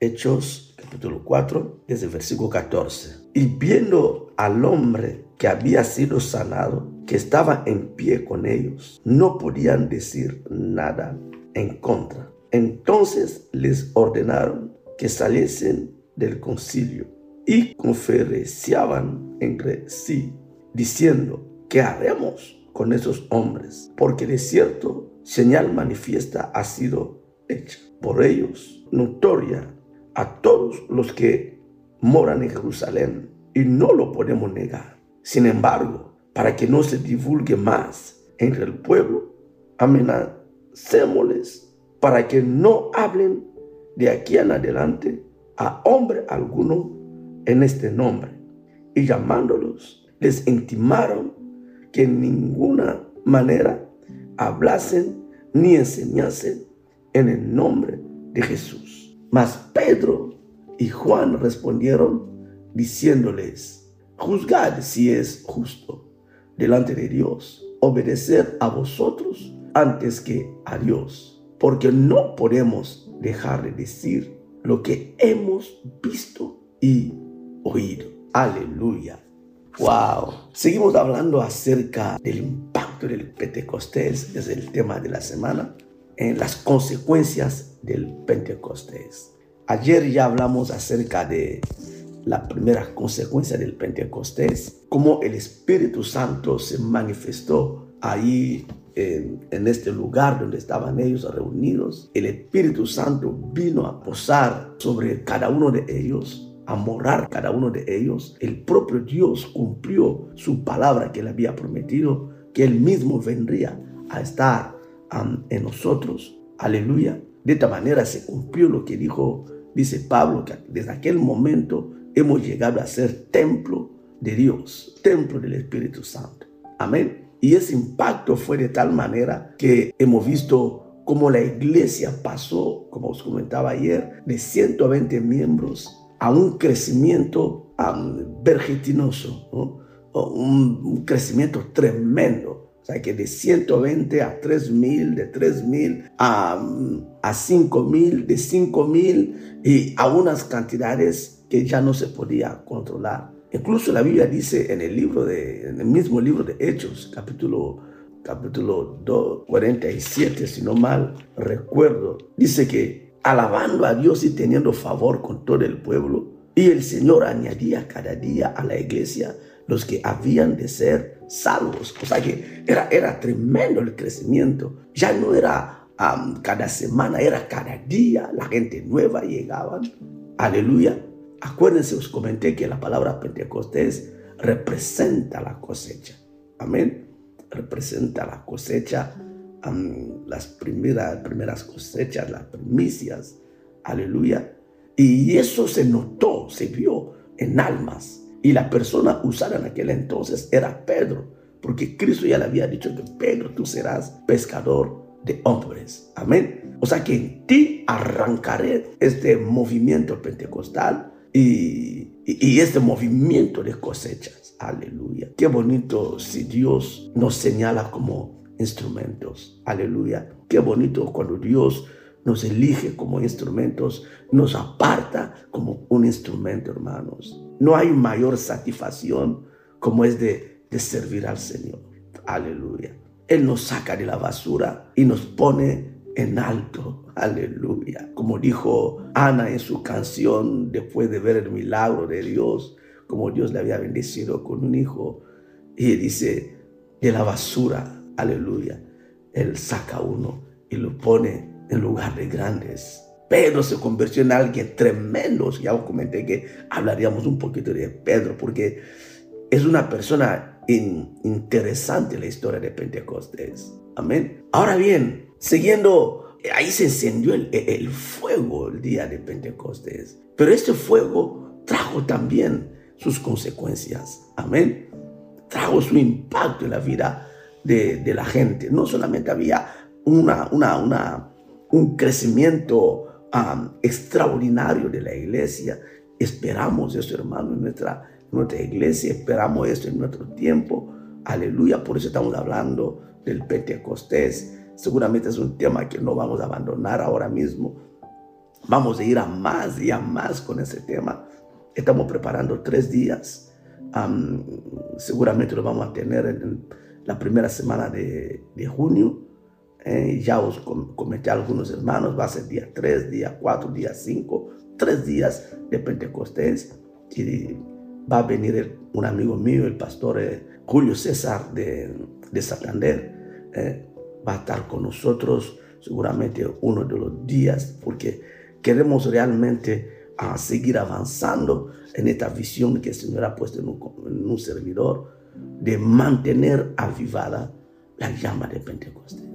Hechos capítulo 4, desde el versículo 14. Y viendo al hombre que había sido sanado, que estaba en pie con ellos, no podían decir nada en contra. Entonces les ordenaron que saliesen del concilio y conferenciaban entre sí, diciendo, ¿qué haremos con esos hombres? Porque de cierto señal manifiesta ha sido hecha por ellos, notoria a todos los que moran en Jerusalén y no lo podemos negar. Sin embargo, para que no se divulgue más entre el pueblo, amenacémosles para que no hablen de aquí en adelante a hombre alguno en este nombre. Y llamándolos, les intimaron que en ninguna manera hablasen ni enseñasen en el nombre de Jesús. Mas Pedro y Juan respondieron diciéndoles, juzgad si es justo delante de Dios obedecer a vosotros antes que a Dios, porque no podemos dejar de decir lo que hemos visto y oído. Aleluya. Wow. Seguimos hablando acerca del impacto del Pentecostés, es el tema de la semana en las consecuencias del Pentecostés. Ayer ya hablamos acerca de la primera consecuencia del Pentecostés, cómo el Espíritu Santo se manifestó ahí en, este lugar donde estaban ellos reunidos. El Espíritu Santo vino a posar sobre cada uno de ellos, a morar cada uno de ellos. El propio Dios cumplió su palabra que él había prometido, que él mismo vendría a estar en nosotros. Aleluya. De esta manera se cumplió lo que dijo, dice Pablo, que desde aquel momento hemos llegado a ser templo de Dios, templo del Espíritu Santo. Amén. Y ese impacto fue de tal manera que hemos visto cómo la iglesia pasó, como os comentaba ayer, de 120 miembros a un crecimiento un, un crecimiento tremendo sea que de 120 a 3000, de 3000 a, a 5000, de 5000 y a unas cantidades que ya no se podía controlar. Incluso la Biblia dice en el libro de, en el mismo libro de Hechos, capítulo capítulo 2, 47, si no mal recuerdo, dice que alabando a Dios y teniendo favor con todo el pueblo, y el Señor añadía cada día a la iglesia los que habían de ser salvos. O sea que era, era tremendo el crecimiento. Ya no era cada semana, era cada día. La gente nueva llegaba. Aleluya. Acuérdense, os comenté que la palabra Pentecostés representa la cosecha. Amén. Representa la cosecha, las primeras, primeras cosechas, las primicias. Aleluya. Y eso se notó, se vio en almas. Y la persona usada en aquel entonces era Pedro, porque Cristo ya le había dicho que Pedro, tú serás pescador de hombres. Amén. O sea que en ti arrancaré este movimiento pentecostal y, y, este movimiento de cosechas. Aleluya. Qué bonito si Dios nos señala como instrumentos. Aleluya. Qué bonito cuando Dios nos elige como instrumentos, nos aparta como un instrumento, hermanos. No hay mayor satisfacción como es de, servir al Señor. Aleluya. Él nos saca de la basura y nos pone en alto. Aleluya. Como dijo Ana en su canción después de ver el milagro de Dios, como Dios le había bendecido con un hijo. Y dice, de la basura, aleluya, Él saca uno y lo pone en lugar de grandes. Pedro se convirtió en alguien tremendo. Ya os comenté que hablaríamos un poquito de Pedro porque es una persona interesante en la historia de Pentecostés. Amén. Ahora bien, siguiendo, ahí se encendió el, fuego el día de Pentecostés. Pero este fuego trajo también sus consecuencias. Amén. Trajo su impacto en la vida de, la gente. No solamente había una un crecimiento extraordinario de la iglesia. Esperamos eso, hermano, en nuestra, nuestra iglesia, esperamos esto en nuestro tiempo. Aleluya, por eso estamos hablando del Pentecostés. Seguramente es un tema que no vamos a abandonar ahora mismo, Vamos a ir a más y a más con ese tema. Estamos preparando tres días. seguramente lo vamos a tener en la primera semana de, junio. Eh, ya os comenté algunos hermanos, va a ser día 3, día 4, día 5, tres días de Pentecostés. Y va a venir un amigo mío, el pastor eh, Julio César de, de Santander. Eh, va a estar con nosotros seguramente uno de los días, porque queremos realmente ah, seguir avanzando en esta visión que el Señor ha puesto en un, servidor de mantener avivada la llama de Pentecostés.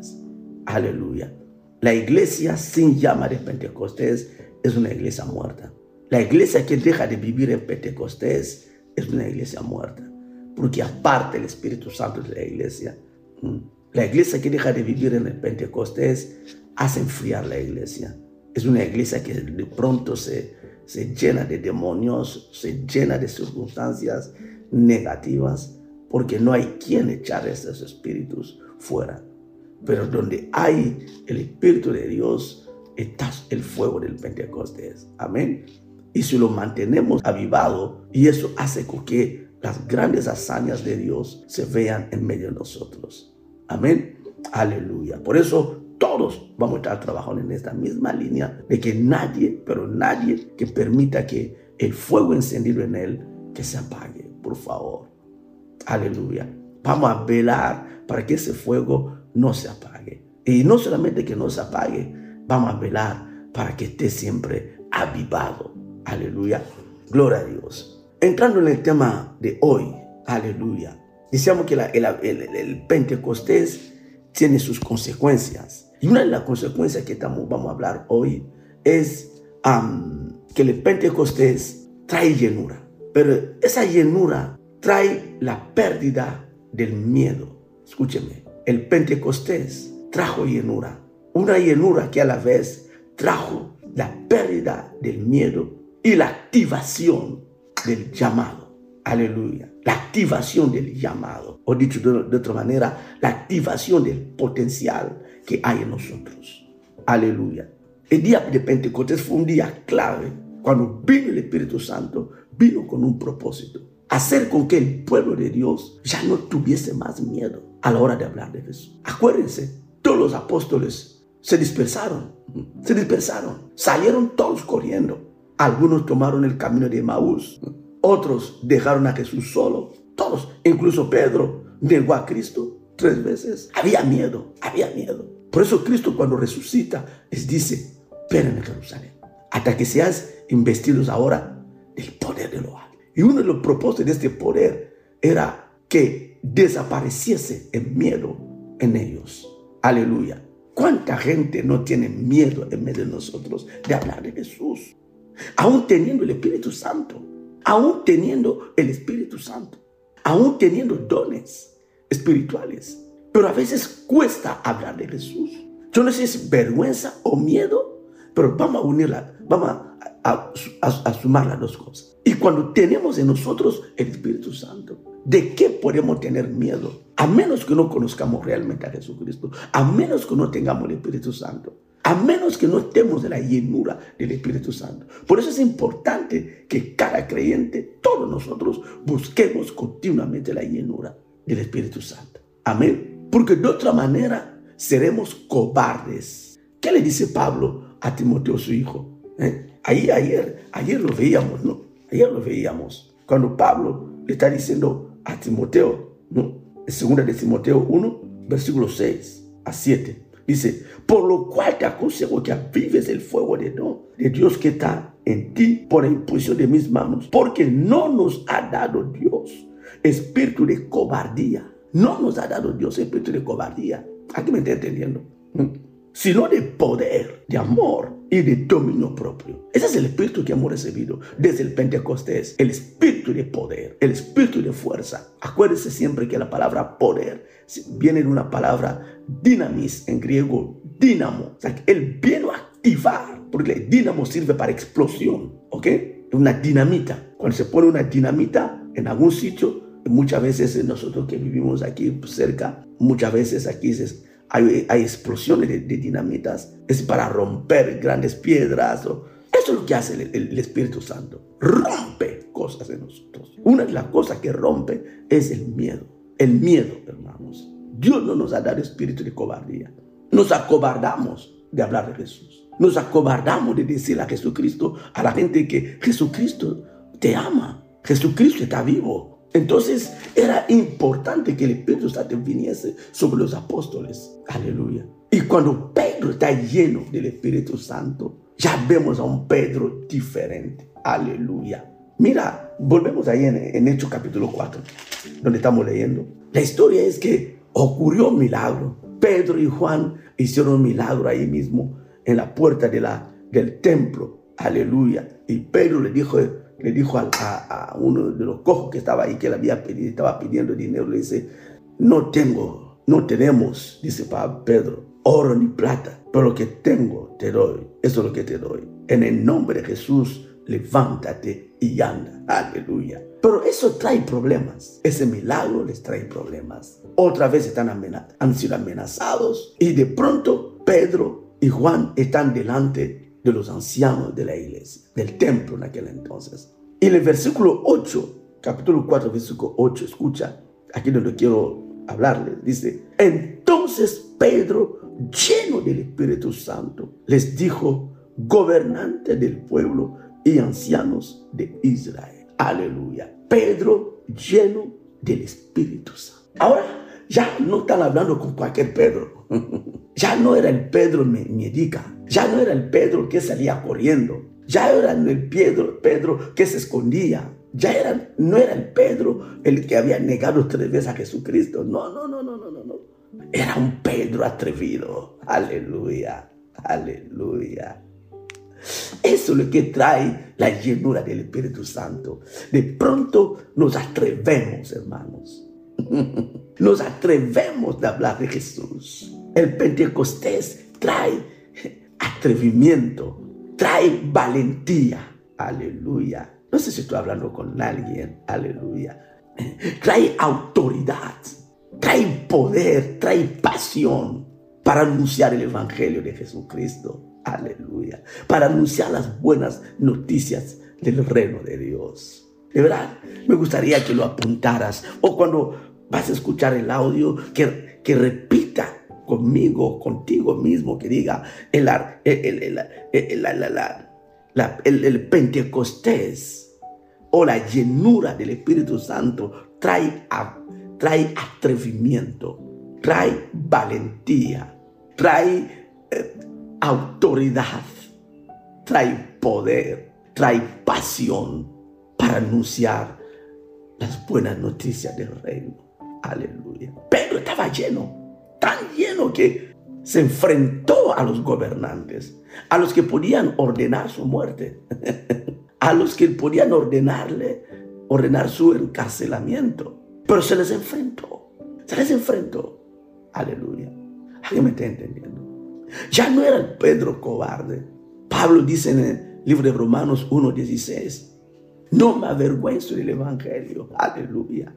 Aleluya. La iglesia sin llama de Pentecostés es una iglesia muerta. La iglesia que deja de vivir en Pentecostés es una iglesia muerta. Porque aparte el Espíritu Santo de la iglesia, la iglesia que deja de vivir en Pentecostés hace enfriar la iglesia es una iglesia que de pronto se, se llena de demonios, se llena de circunstancias negativas, porque no hay quien echar esos espíritus fuera. Pero donde hay el Espíritu de Dios, está el fuego del Pentecostés. Amén. Y si lo mantenemos avivado, y eso hace que las grandes hazañas de Dios se vean en medio de nosotros. Amén. Aleluya. Por eso todos vamos a estar trabajando en esta misma línea de que nadie, pero nadie que permita que el fuego encendido en él que se apague, por favor. Aleluya. Vamos a velar para que ese fuego no se apague. Y no solamente que no se apague, vamos a velar para que esté siempre avivado. Aleluya. Gloria a Dios. Entrando en el tema de hoy, aleluya. Decíamos que el, el Pentecostés tiene sus consecuencias. Y una de las consecuencias que vamos a hablar hoy es que el Pentecostés trae llenura. Pero esa llenura trae la pérdida del miedo. Escúcheme, el Pentecostés trajo llenura. Una llenura que a la vez trajo la pérdida del miedo y la activación del llamado. Aleluya. La activación del llamado. O dicho de, de otra manera, la activación del potencial que hay en nosotros. Aleluya. El día de Pentecostés fue un día clave. Cuando vino el Espíritu Santo, vino con un propósito. Hacer con que el pueblo de Dios ya no tuviese más miedo a la hora de hablar de Jesús. Acuérdense, todos los apóstoles se dispersaron. Se dispersaron. Salieron todos corriendo. Algunos tomaron el camino de Maús. Otros dejaron a Jesús solo. Todos, incluso Pedro, negó a Cristo tres veces. Había miedo, había miedo. Por eso Cristo cuando resucita les dice, esperen en Jerusalén, hasta que seas investidos ahora del poder de lo alto. Y uno de los propósitos de este poder era que desapareciese el miedo en ellos. Aleluya. ¿Cuánta gente no tiene miedo en medio de nosotros de hablar de Jesús? Aún teniendo el Espíritu Santo, aún teniendo el Espíritu Santo, aún teniendo dones espirituales. Pero a veces cuesta hablar de Jesús. Yo no sé si es vergüenza o miedo, pero vamos a unirla, vamos a, sumar las dos cosas. Y cuando tenemos en nosotros el Espíritu Santo, ¿de qué podemos tener miedo? A menos que no conozcamos realmente a Jesucristo, a menos que no tengamos el Espíritu Santo, a menos que no estemos de la llenura del Espíritu Santo. Por eso es importante que cada creyente, todos nosotros, busquemos continuamente la llenura del Espíritu Santo. Amén. Porque de otra manera seremos cobardes. ¿Qué le dice Pablo a Timoteo, su hijo? ¿Eh? Ahí ayer, ayer lo veíamos, ¿no? Ayer lo veíamos. Cuando Pablo le está diciendo a Timoteo, ¿no? Segunda de Timoteo 1, versículo 6 a 7. Dice, por lo cual te aconsejo que avives el fuego de, ¿no? Dios que está en ti por la impulsión de mis manos, porque no nos ha dado Dios espíritu de cobardía. No nos ha dado Dios espíritu de cobardía. Aquí me está entendiendo. Sino de poder, de amor y de dominio propio. Ese es el espíritu que hemos recibido desde el Pentecostés. El espíritu de poder, el espíritu de fuerza. Acuérdese siempre que la palabra poder viene de una palabra dinamis en griego, dinamo. O sea, él viene a activar, porque el dinamo sirve para explosión, ¿ok? Una dinamita. Cuando se pone una dinamita en algún sitio, muchas veces nosotros que vivimos aquí cerca, muchas veces aquí hay, explosiones de, dinamitas, es para romper grandes piedras. eso es lo que hace el, Espíritu Santo. Rompe cosas en nosotros. Una de las cosas que rompe es el miedo. El miedo, hermanos. Dios no nos ha dado espíritu de cobardía. Nos acobardamos de hablar de Jesús. Nos acobardamos de decir a Jesucristo, a la gente que Jesucristo te ama. Jesucristo está vivo. Entonces era importante que el Espíritu Santo viniese sobre los apóstoles. Aleluya. Y cuando Pedro está lleno del Espíritu Santo, ya vemos a un Pedro diferente. Aleluya. Mira, volvemos ahí en, en Hechos capítulo 4, donde estamos leyendo. La historia es que ocurrió un milagro. Pedro y Juan hicieron un milagro ahí mismo, en la puerta de la, del templo. Aleluya. Y Pedro le dijo, le dijo a, uno de los cojos que estaba ahí, que le había pedido, estaba pidiendo dinero, le dice, no tengo, no tenemos, dice Pedro, oro ni plata, pero lo que tengo te doy, eso es lo que te doy. En el nombre de Jesús, levántate y anda. Aleluya. Pero eso trae problemas. Ese milagro les trae problemas. Otra vez están han sido amenazados y de pronto Pedro y Juan están delante de los ancianos de la iglesia, del templo en aquel entonces. En el versículo 8, capítulo 4, versículo 8, escucha, aquí donde quiero hablarles, dice, entonces Pedro, lleno del Espíritu Santo, les dijo, gobernante del pueblo y ancianos de Israel. Aleluya. Pedro lleno del Espíritu Santo. Ahora ya no están hablando con cualquier Pedro. ya no era el Pedro médica ya no era el Pedro que salía corriendo. Ya era el Pedro, Pedro que se escondía. Ya era, no era el Pedro el que había negado tres veces a Jesucristo. No, no, no, no, no, no. no. Era un Pedro atrevido. Aleluya, aleluya. Eso es lo que trae la llenura del Espíritu Santo. De pronto nos atrevemos, hermanos. Nos atrevemos de hablar de Jesús. El Pentecostés trae atrevimiento, trae valentía. Aleluya. No sé si estoy hablando con alguien. Aleluya. Trae autoridad, trae poder, trae pasión para anunciar el Evangelio de Jesucristo. Aleluya. Para anunciar las buenas noticias del reino de Dios. De verdad, me gustaría que lo apuntaras o cuando vas a escuchar el audio, que, que repita conmigo, contigo mismo, que diga el, el, Pentecostés o la llenura del Espíritu Santo trae, trae atrevimiento, trae valentía, trae eh, autoridad, trae poder, trae pasión para anunciar las buenas noticias del reino. Aleluya. Pedro estaba lleno tan lleno que se enfrentó a los gobernantes, a los que podían ordenar su muerte, a los que podían ordenarle, ordenar su encarcelamiento. Pero se les enfrentó, se les enfrentó. Aleluya. ¿Alguien me está entendiendo? Ya no era el Pedro cobarde. Pablo dice en el libro de Romanos 1.16, no me avergüenzo del Evangelio. Aleluya.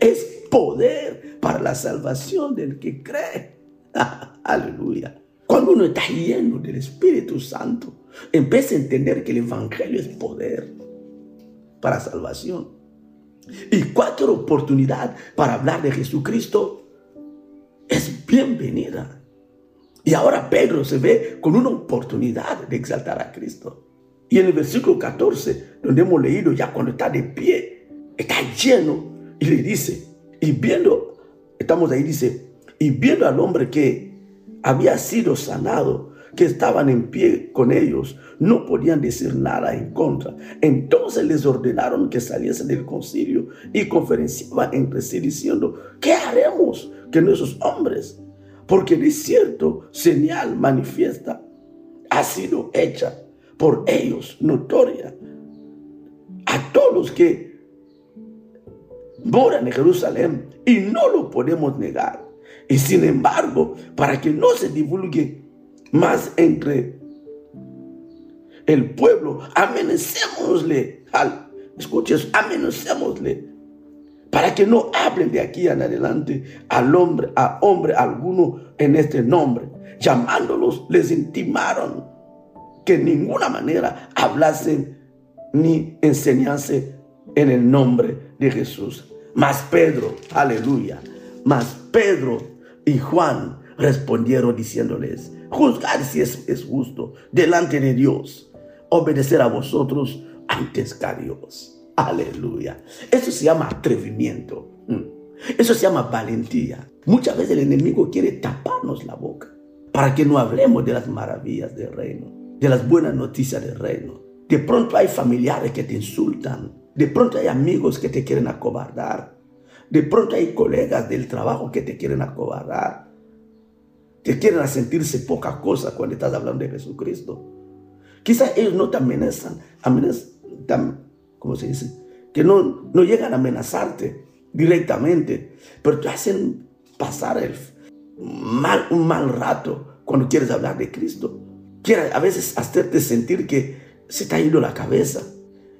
Es poder para la salvación del que cree. Aleluya. Cuando uno está lleno del Espíritu Santo, empieza a entender que el Evangelio es poder para salvación. Y cualquier oportunidad para hablar de Jesucristo es bienvenida. Y ahora Pedro se ve con una oportunidad de exaltar a Cristo. Y en el versículo 14, donde hemos leído ya cuando está de pie, está lleno y le dice, y viendo, estamos ahí, dice, y viendo al hombre que había sido sanado, que estaban en pie con ellos, no podían decir nada en contra. Entonces les ordenaron que saliesen del concilio y conferenciaban entre sí diciendo, ¿qué haremos que nuestros hombres? Porque de cierto señal manifiesta ha sido hecha por ellos notoria a todos los que moran en Jerusalén y no lo podemos negar. Y sin embargo, para que no se divulgue más entre el pueblo, amenacémosle, al, escuches, amenacémosle para que no hablen de aquí en adelante al hombre, a hombre alguno en este nombre. Llamándolos, les intimaron que en ninguna manera hablasen ni enseñase en el nombre de Jesús. Mas Pedro, aleluya, mas Pedro y Juan respondieron diciéndoles, juzgar si es, es justo delante de Dios, obedecer a vosotros antes que a Dios. Aleluya. Eso se llama atrevimiento. Mm. Eso se llama valentía. Muchas veces el enemigo quiere taparnos la boca para que no hablemos de las maravillas del reino, de las buenas noticias del reino. De pronto hay familiares que te insultan. De pronto hay amigos que te quieren acobardar. De pronto hay colegas del trabajo que te quieren acobardar. Te quieren sentirse poca cosa cuando estás hablando de Jesucristo. Quizás ellos no te amenazan, amenazan ¿cómo se dice? Que no, no llegan a amenazarte directamente, pero te hacen pasar el mal, un mal rato cuando quieres hablar de Cristo. Quiere a veces hacerte sentir que se te ha ido la cabeza.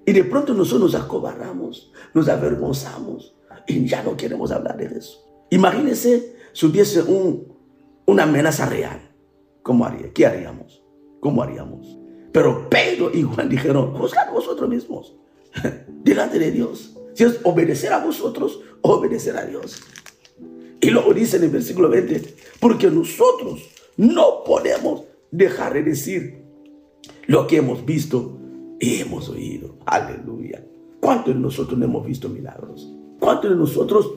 Y de pronto nosotros nos acobardamos, nos avergonzamos y ya no queremos hablar de eso. Imagínense si hubiese un, una amenaza real. ¿Cómo? ¿Qué haríamos? ¿Cómo haríamos? Pero Pedro y Juan dijeron, juzgad vosotros mismos. delante de Dios. Si es obedecer a vosotros, obedecer a Dios. Y luego dice en el versículo 20, porque nosotros no podemos dejar de decir lo que hemos visto hemos oído. Aleluya. ¿Cuántos de nosotros no hemos visto milagros? ¿Cuántos de nosotros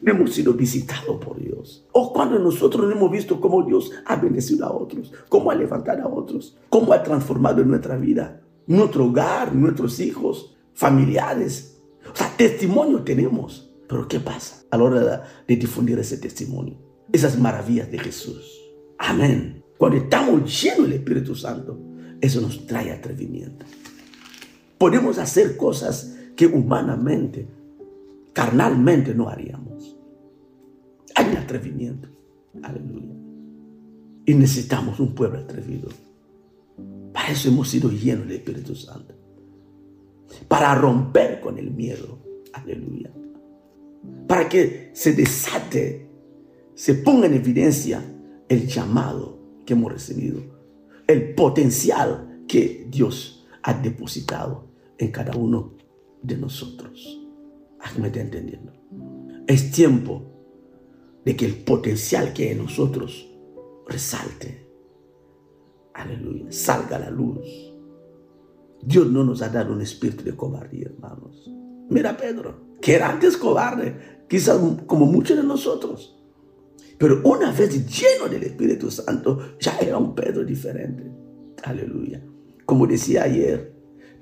no hemos sido visitados por Dios? ¿O cuántos de nosotros no hemos visto cómo Dios ha bendecido a otros? ¿Cómo ha levantado a otros? ¿Cómo ha transformado nuestra vida? Nuestro hogar, nuestros hijos, familiares. O sea, testimonio tenemos. Pero ¿qué pasa a la hora de difundir ese testimonio? Esas maravillas de Jesús. Amén. Cuando estamos llenos del Espíritu Santo, eso nos trae atrevimiento. Podemos hacer cosas que humanamente, carnalmente no haríamos. Hay un atrevimiento. Aleluya. Y necesitamos un pueblo atrevido. Para eso hemos sido llenos del Espíritu Santo para romper con el miedo. Aleluya. Para que se desate, se ponga en evidencia el llamado que hemos recibido, el potencial que Dios ha depositado en cada uno de nosotros. ¿Me está entendiendo? Es tiempo de que el potencial que hay en nosotros resalte. Aleluya. Salga a la luz Dios no nos ha dado un espíritu de cobardía, hermanos. Mira Pedro, que era antes cobarde, quizás como muchos de nosotros. Pero una vez lleno del Espíritu Santo, ya era un Pedro diferente. Aleluya. Como decía ayer,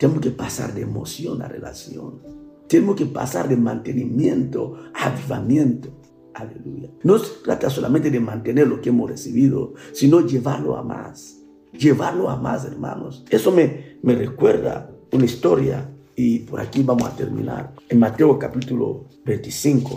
tenemos que pasar de emoción a relación. Tenemos que pasar de mantenimiento a avivamiento. Aleluya. No se trata solamente de mantener lo que hemos recibido, sino llevarlo a más llevarlo a más, hermanos. Eso me, me recuerda una historia y por aquí vamos a terminar. En Mateo capítulo 25,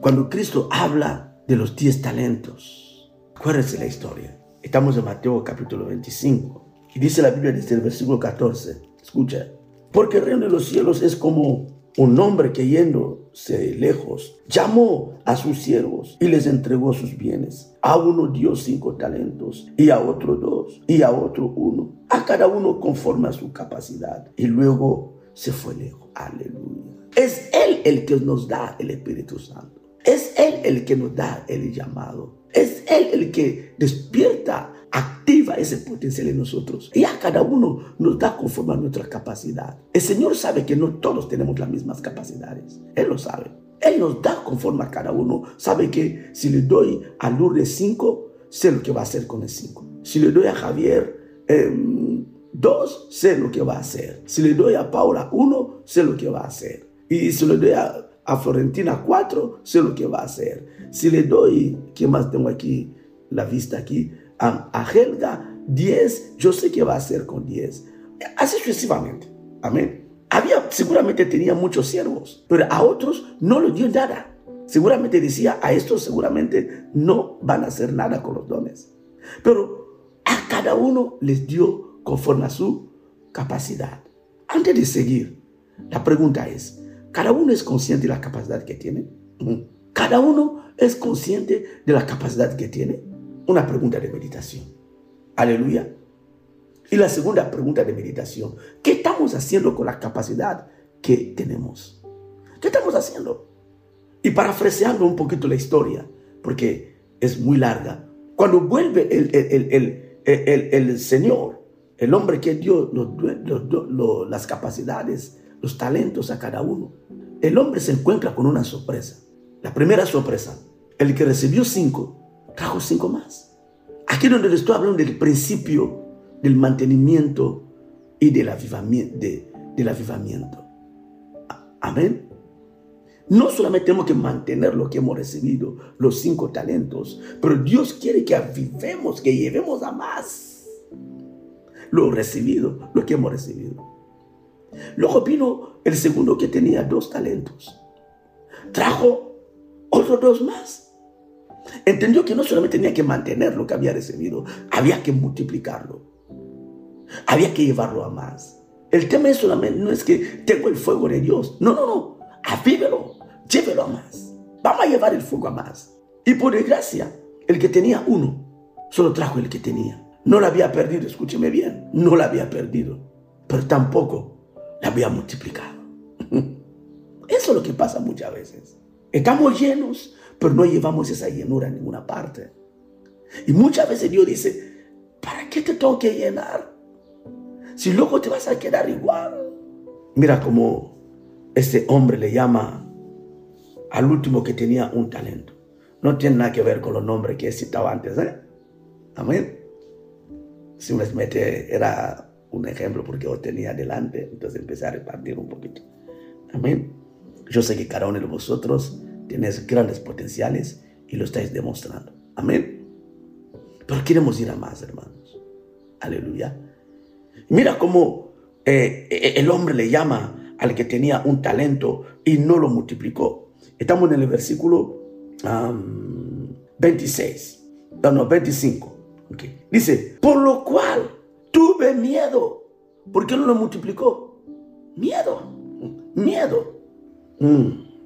cuando Cristo habla de los 10 talentos. Acuérdense la historia. Estamos en Mateo capítulo 25 y dice la Biblia desde el versículo 14. Escucha. Porque el reino de los cielos es como un hombre que yéndose lejos llamó a sus siervos y les entregó sus bienes. A uno dio cinco talentos y a otro dos y a otro uno. A cada uno conforme a su capacidad. Y luego se fue lejos. Aleluya. Es Él el que nos da el Espíritu Santo. Es Él el que nos da el llamado. Es Él el que despierta activa ese potencial en nosotros. Y a cada uno nos da conforme a nuestra capacidad. El Señor sabe que no todos tenemos las mismas capacidades. Él lo sabe. Él nos da conforme a cada uno. Sabe que si le doy a Lourdes 5, sé lo que va a hacer con el 5. Si le doy a Javier 2, em, sé lo que va a hacer. Si le doy a Paula 1, sé lo que va a hacer. Y si le doy a, a Florentina 4, sé lo que va a hacer. Si le doy, ¿qué más tengo aquí? La vista aquí a, Helga 10, yo sé qué va a hacer con 10. Así sucesivamente. Amén. Había, seguramente tenía muchos siervos, pero a otros no le dio nada. Seguramente decía, a estos seguramente no van a hacer nada con los dones. Pero a cada uno les dio conforme a su capacidad. Antes de seguir, la pregunta es, Cada uno es consciente de la capacidad que tiene. Cada uno es consciente de la capacidad que tiene. Una pregunta de meditación. Aleluya. Y la segunda pregunta de meditación. ¿Qué estamos haciendo con la capacidad que tenemos? ¿Qué estamos haciendo? Y parafraseando un poquito la historia, porque es muy larga. Cuando vuelve el, el, el, Señor, el hombre que dio las capacidades, los talentos a cada uno, el hombre se encuentra con una sorpresa. La primera sorpresa, el que recibió cinco, trajo cinco más. Aquí donde le estoy hablando del principio del mantenimiento y del avivamiento. del avivamiento. Amén. No solamente tenemos que mantener lo que hemos recibido, los cinco talentos, pero Dios quiere que avivemos, que llevemos a más lo recibido, lo que hemos recibido. Luego vino el segundo que tenía dos talentos. Trajo otros dos más. Entendió que no solamente tenía que mantener lo que había recibido, había que multiplicarlo. Había que llevarlo a más. El tema es solamente, no es que tengo el fuego de Dios. No, no, no. Avívelo llévelo a más. Vamos a llevar el fuego a más. Y por desgracia, el que tenía uno, solo trajo el que tenía. No la había perdido, escúcheme bien, no la había perdido, pero tampoco la había multiplicado. Eso es lo que pasa muchas veces. Estamos llenos, pero no llevamos esa llenura a ninguna parte. Y muchas veces Dios dice, ¿para qué te tengo que llenar? Si luego te vas a quedar igual. Mira cómo este hombre le llama al último que tenía un talento. No tiene nada que ver con los nombres que he citado antes. ¿eh? Amén. Simplemente era un ejemplo porque yo tenía delante, entonces empecé a repartir un poquito. Amén. Yo sé que cada uno de vosotros tenéis grandes potenciales y lo estáis demostrando. Amén. Pero queremos ir a más, hermanos. Aleluya. Mira cómo eh, el hombre le llama al que tenía un talento y no lo multiplicó. Estamos en el versículo 26. No, no, 25. Dice, por lo cual tuve miedo. ¿Por qué no lo multiplicó? Miedo. Miedo. Mm.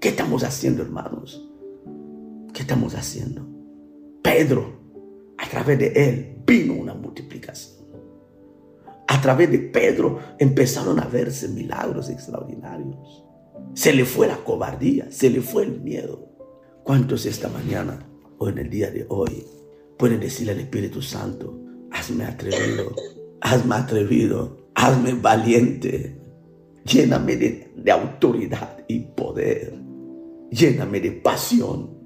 ¿Qué estamos haciendo, hermanos? ¿Qué estamos haciendo? Pedro, a través de él vino una multiplicación. A través de Pedro empezaron a verse milagros extraordinarios. Se le fue la cobardía, se le fue el miedo. ¿Cuántos esta mañana o en el día de hoy pueden decirle al Espíritu Santo, hazme atrevido, hazme atrevido, hazme valiente, lléname de, de autoridad y poder, lléname de pasión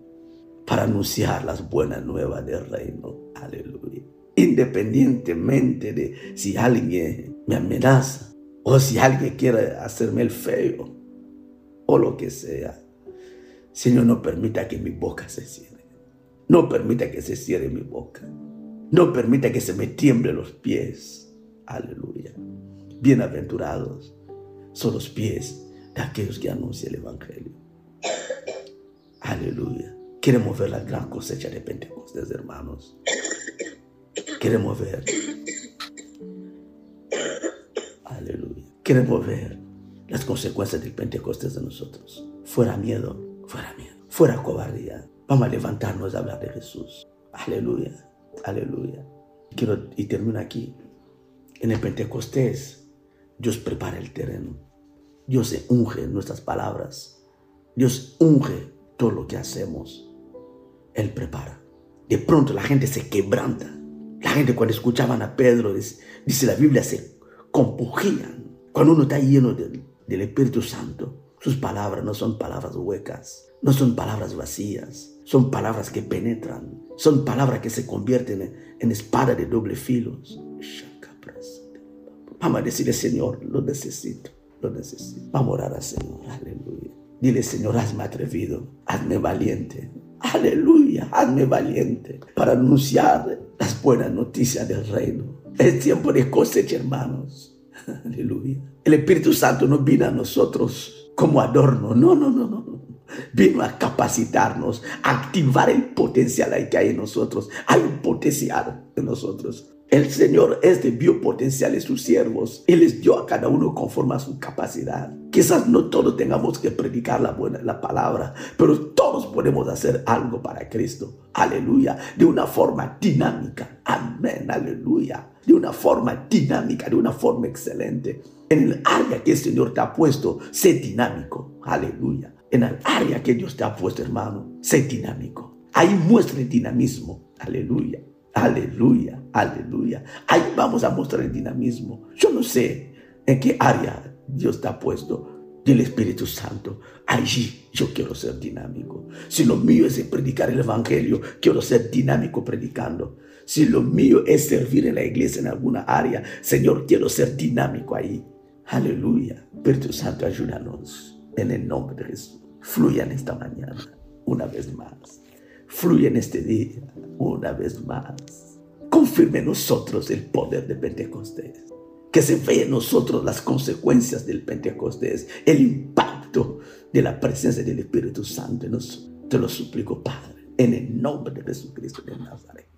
para anunciar las buenas nuevas del reino. Aleluya. Independientemente de si alguien me amenaza o si alguien quiere hacerme el feo o lo que sea. Señor, no permita que mi boca se cierre. No permita que se cierre mi boca. No permita que se me tiemble los pies. Aleluya. Bienaventurados son los pies de aquellos que anuncian el Evangelio. Aleluya. Queremos ver la gran cosecha de Pentecostés, hermanos. Queremos ver. Aleluya. Queremos ver las consecuencias del Pentecostés de nosotros. Fuera miedo, fuera miedo, fuera cobardía. Vamos a levantarnos a hablar de Jesús. Aleluya, aleluya. Quiero, y termino aquí. En el Pentecostés, Dios prepara el terreno. Dios se unge nuestras palabras. Dios unge todo lo que hacemos. Él prepara. De pronto la gente se quebranta. La gente cuando escuchaban a Pedro, dice, la Biblia, se compugían. Cuando uno está lleno de, del Espíritu Santo. Sus palabras no son palabras huecas, no son palabras vacías, son palabras que penetran, son palabras que se convierten en, espada de doble filo. Vamos a decirle, Señor, lo necesito. lo necesito. Vamos a orar al Señor. Aleluya. Dile, Señor, hazme atrevido, hazme valiente. Aleluya, hazme valiente para anunciar las buenas noticias del reino. Es tiempo de cosecha, hermanos. Aleluya. El Espíritu Santo no vino a nosotros como adorno. No, no, no, no. Vino a capacitarnos, a activar el potencial que hay en nosotros. Hay un potencial en nosotros. El Señor es de biopotencial sus siervos y les dio a cada uno conforme a su capacidad. Quizás no todos tengamos que predicar la buena la palabra, pero todos podemos hacer algo para Cristo. Aleluya, de una forma dinámica. Amén, aleluya. De una forma dinámica, de una forma excelente. En el área que el Señor te ha puesto, sé dinámico. Aleluya. En el área que Dios te ha puesto, hermano, sé dinámico. Ahí muestra el dinamismo. Aleluya. Aleluya, aleluya. Ahí vamos a mostrar el dinamismo. Yo no sé en qué área Dios ha puesto del Espíritu Santo. Allí yo quiero ser dinámico. Si lo mío es predicar el Evangelio, quiero ser dinámico predicando. Si lo mío es servir en la iglesia en alguna área, Señor, quiero ser dinámico ahí. Aleluya. Espíritu Santo, ayúdanos en el nombre de Jesús. Fluya en esta mañana una vez más. Fluye en este día una vez más. Confirme en nosotros el poder de Pentecostés. Que se vea en nosotros las consecuencias del Pentecostés, el impacto de la presencia del Espíritu Santo en nosotros. Te lo suplico, Padre, en el nombre de Jesucristo de Nazaret.